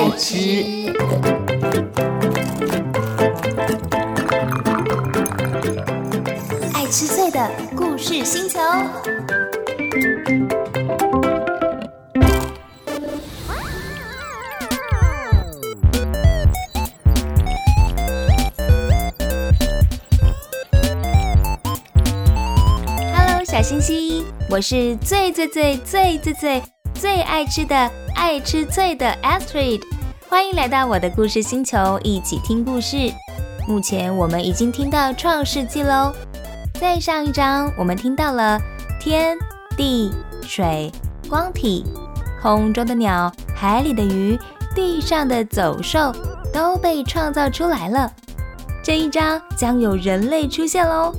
爱吃。爱吃脆的故事星球。Hello，小星星，我是最最最最最最最爱吃的爱吃脆的 Astrid，欢迎来到我的故事星球，一起听故事。目前我们已经听到创世纪喽，在上一章我们听到了天地水光体，空中的鸟，海里的鱼，地上的走兽都被创造出来了。这一章将有人类出现喽，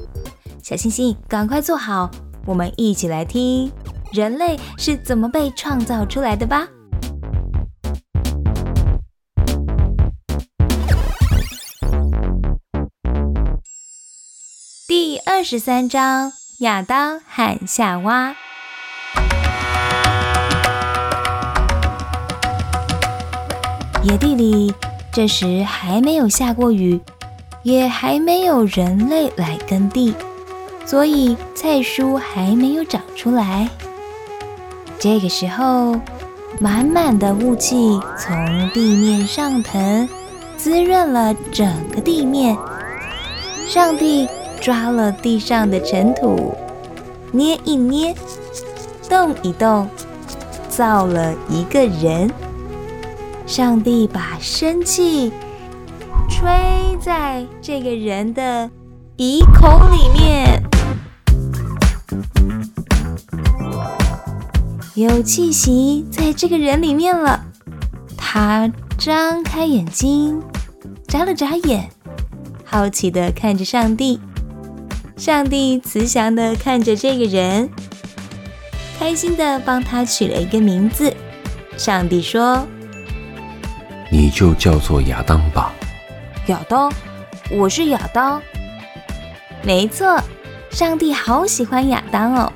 小星星赶快坐好，我们一起来听人类是怎么被创造出来的吧。第二十三章：亚当和夏娃。野地里，这时还没有下过雨，也还没有人类来耕地，所以菜蔬还没有长出来。这个时候，满满的雾气从地面上腾，滋润了整个地面。上帝抓了地上的尘土，捏一捏，动一动，造了一个人。上帝把生气吹在这个人的鼻孔里面，有气息在这个人里面了。他张开眼睛，眨了眨眼，好奇的看着上帝。上帝慈祥的看着这个人，开心的帮他取了一个名字。上帝说。你就叫做亚当吧。亚当，我是亚当。没错，上帝好喜欢亚当哦。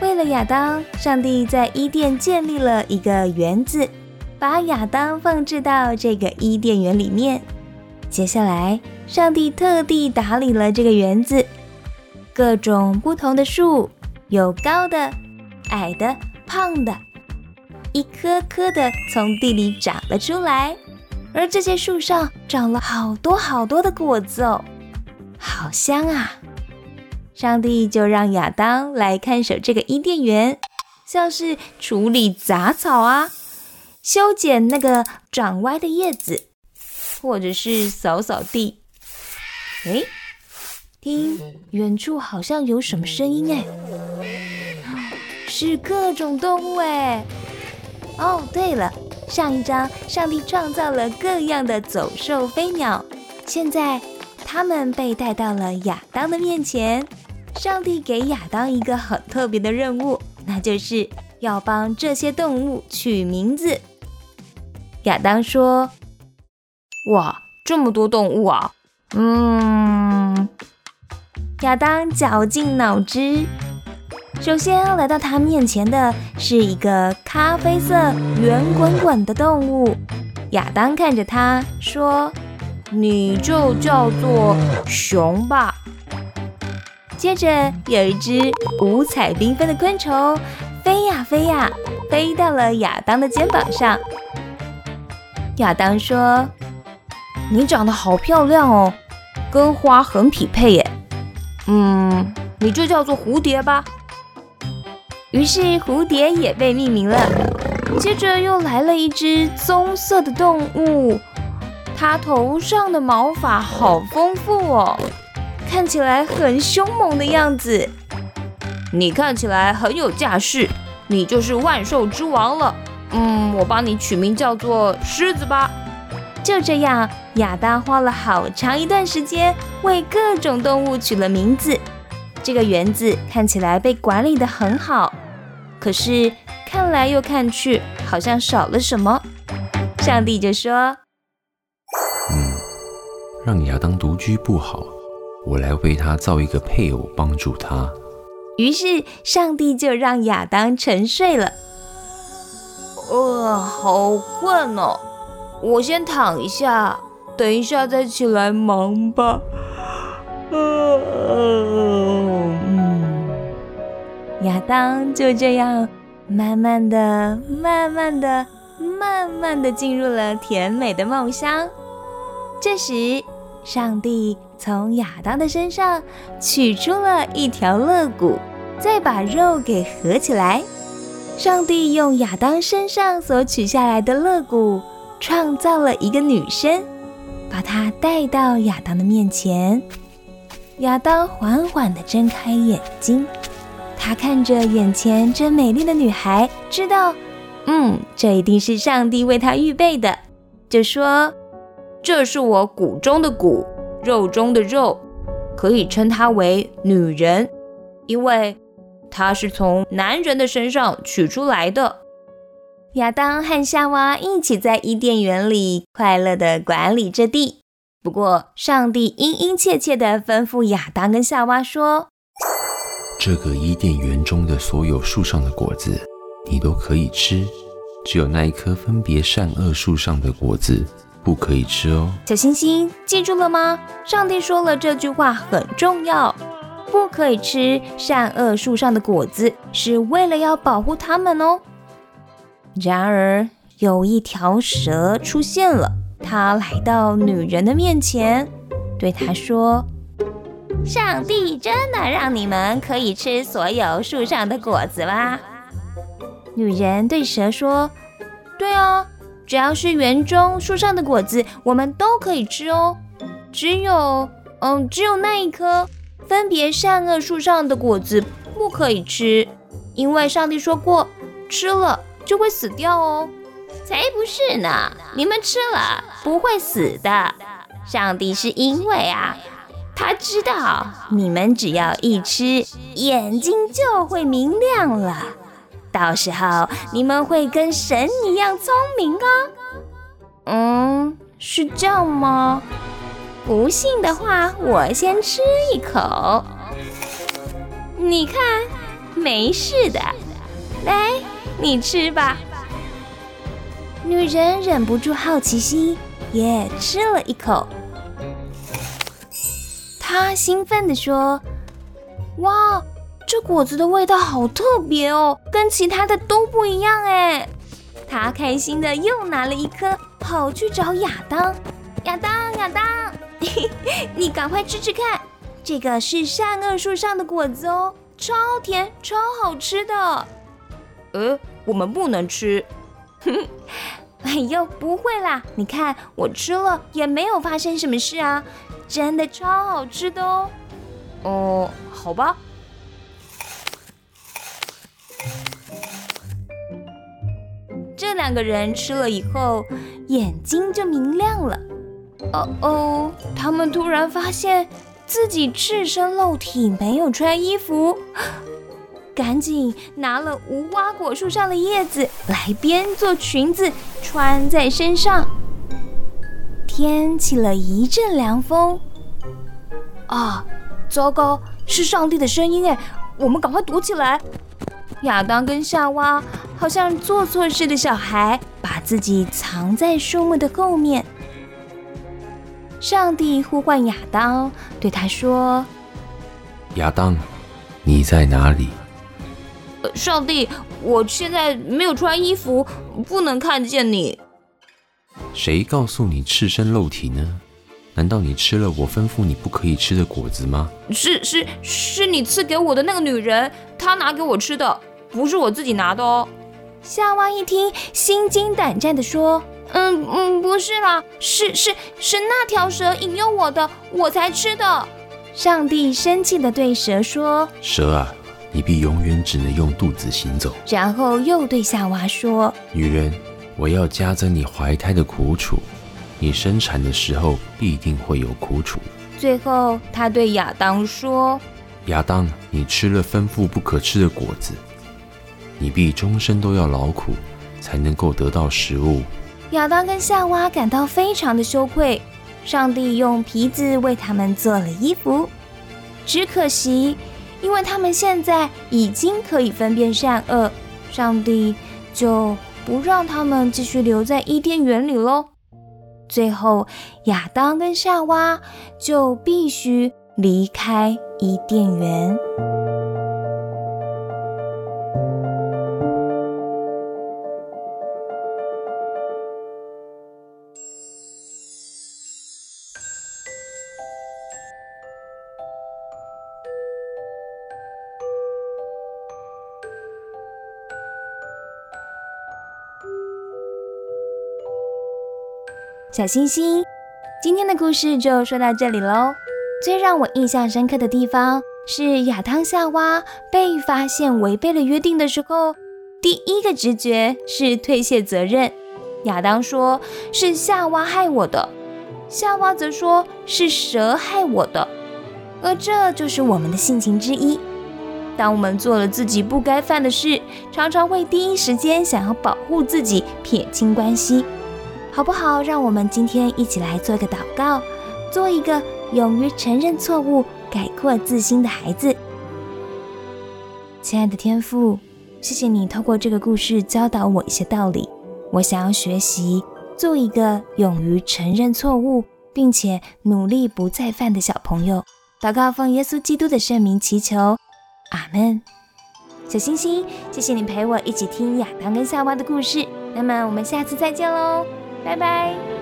为了亚当，上帝在伊甸建立了一个园子，把亚当放置到这个伊甸园里面。接下来，上帝特地打理了这个园子，各种不同的树，有高的、矮的、胖的。一棵棵的从地里长了出来，而这些树上长了好多好多的果子哦，好香啊！上帝就让亚当来看守这个伊甸园，像是处理杂草啊，修剪那个长歪的叶子，或者是扫扫地。哎，听远处好像有什么声音哎，是各种动物哎。哦，对了，上一章上帝创造了各样的走兽、飞鸟，现在他们被带到了亚当的面前。上帝给亚当一个很特别的任务，那就是要帮这些动物取名字。亚当说：“哇，这么多动物啊！”嗯，亚当绞尽脑汁。首先来到他面前的是一个咖啡色、圆滚滚的动物。亚当看着他说：“你就叫做熊吧。”接着有一只五彩缤纷的昆虫飞呀飞呀，飞到了亚当的肩膀上。亚当说：“你长得好漂亮哦，跟花很匹配耶。嗯，你就叫做蝴蝶吧。”于是蝴蝶也被命名了。接着又来了一只棕色的动物，它头上的毛发好丰富哦，看起来很凶猛的样子。你看起来很有架势，你就是万兽之王了。嗯，我帮你取名叫做狮子吧。就这样，亚当花了好长一段时间为各种动物取了名字。这个园子看起来被管理的很好。可是看来又看去，好像少了什么。上帝就说：“嗯，让亚当独居不好，我来为他造一个配偶，帮助他。”于是上帝就让亚当沉睡了。呃，好困哦，我先躺一下，等一下再起来忙吧。嗯，亚当就这样慢慢的、慢慢的、慢慢的进入了甜美的梦乡。这时，上帝从亚当的身上取出了一条肋骨，再把肉给合起来。上帝用亚当身上所取下来的肋骨，创造了一个女生，把她带到亚当的面前。亚当缓缓地睁开眼睛，他看着眼前这美丽的女孩，知道，嗯，这一定是上帝为他预备的，就说：“这是我骨中的骨，肉中的肉，可以称她为女人，因为她是从男人的身上取出来的。”亚当和夏娃一起在伊甸园里快乐地管理着地。不过，上帝殷殷切切地吩咐亚当跟夏娃说：“这个伊甸园中的所有树上的果子，你都可以吃，只有那一棵分别善恶树上的果子不可以吃哦。”小星星，记住了吗？上帝说了这句话很重要，不可以吃善恶树上的果子，是为了要保护他们哦。然而，有一条蛇出现了。它来到女人的面前，对她说：“上帝真的让你们可以吃所有树上的果子吗？”女人对蛇说：“对哦，只要是园中树上的果子，我们都可以吃哦。只有，嗯，只有那一棵分别善恶树上的果子不可以吃，因为上帝说过，吃了就会死掉哦。”才不是呢！你们吃了不会死的。上帝是因为啊，他知道你们只要一吃，眼睛就会明亮了。到时候你们会跟神一样聪明哦。嗯，是这样吗？不信的话，我先吃一口。你看，没事的。来，你吃吧。女人忍不住好奇心，也吃了一口。她兴奋地说：“哇，这果子的味道好特别哦，跟其他的都不一样哎！”他开心的又拿了一颗，跑去找亚当。亚当，亚当，你赶快吃吃看，这个是善恶树上的果子哦，超甜，超好吃的。呃，我们不能吃。哼。哎呦，不会啦！你看我吃了也没有发生什么事啊，真的超好吃的哦。哦，好吧。这两个人吃了以后，眼睛就明亮了。哦哦，他们突然发现自己赤身露体，没有穿衣服。赶紧拿了无花果树上的叶子来编做裙子穿在身上。天起了一阵凉风。啊，糟糕，是上帝的声音哎！我们赶快躲起来。亚当跟夏娃好像做错事的小孩，把自己藏在树木的后面。上帝呼唤亚当，对他说：“亚当，你在哪里？”上帝，我现在没有穿衣服，不能看见你。谁告诉你赤身露体呢？难道你吃了我吩咐你不可以吃的果子吗？是是是你赐给我的那个女人，她拿给我吃的，不是我自己拿的哦。夏娃一听，心惊胆战地说：“嗯嗯，不是啦，是是是那条蛇引诱我的，我才吃的。”上帝生气的对蛇说：“蛇啊！”你必永远只能用肚子行走。然后又对夏娃说：“女人，我要加增你怀胎的苦楚，你生产的时候必定会有苦楚。”最后，他对亚当说：“亚当，你吃了吩咐不可吃的果子，你必终身都要劳苦，才能够得到食物。”亚当跟夏娃感到非常的羞愧。上帝用皮子为他们做了衣服，只可惜。因为他们现在已经可以分辨善恶，上帝就不让他们继续留在伊甸园里喽。最后亚当跟夏娃就必须离开伊甸园。小星星，今天的故事就说到这里喽。最让我印象深刻的地方是亚当夏娃被发现违背了约定的时候，第一个直觉是推卸责任。亚当说是夏娃害我的，夏娃则说是蛇害我的。而这就是我们的性情之一。当我们做了自己不该犯的事，常常会第一时间想要保护自己，撇清关系。好不好？让我们今天一起来做一个祷告，做一个勇于承认错误、改过自新的孩子。亲爱的天父，谢谢你透过这个故事教导我一些道理。我想要学习做一个勇于承认错误，并且努力不再犯的小朋友。祷告奉耶稣基督的圣名祈求，阿门。小星星，谢谢你陪我一起听亚当跟夏娃的故事。那么我们下次再见喽。拜拜。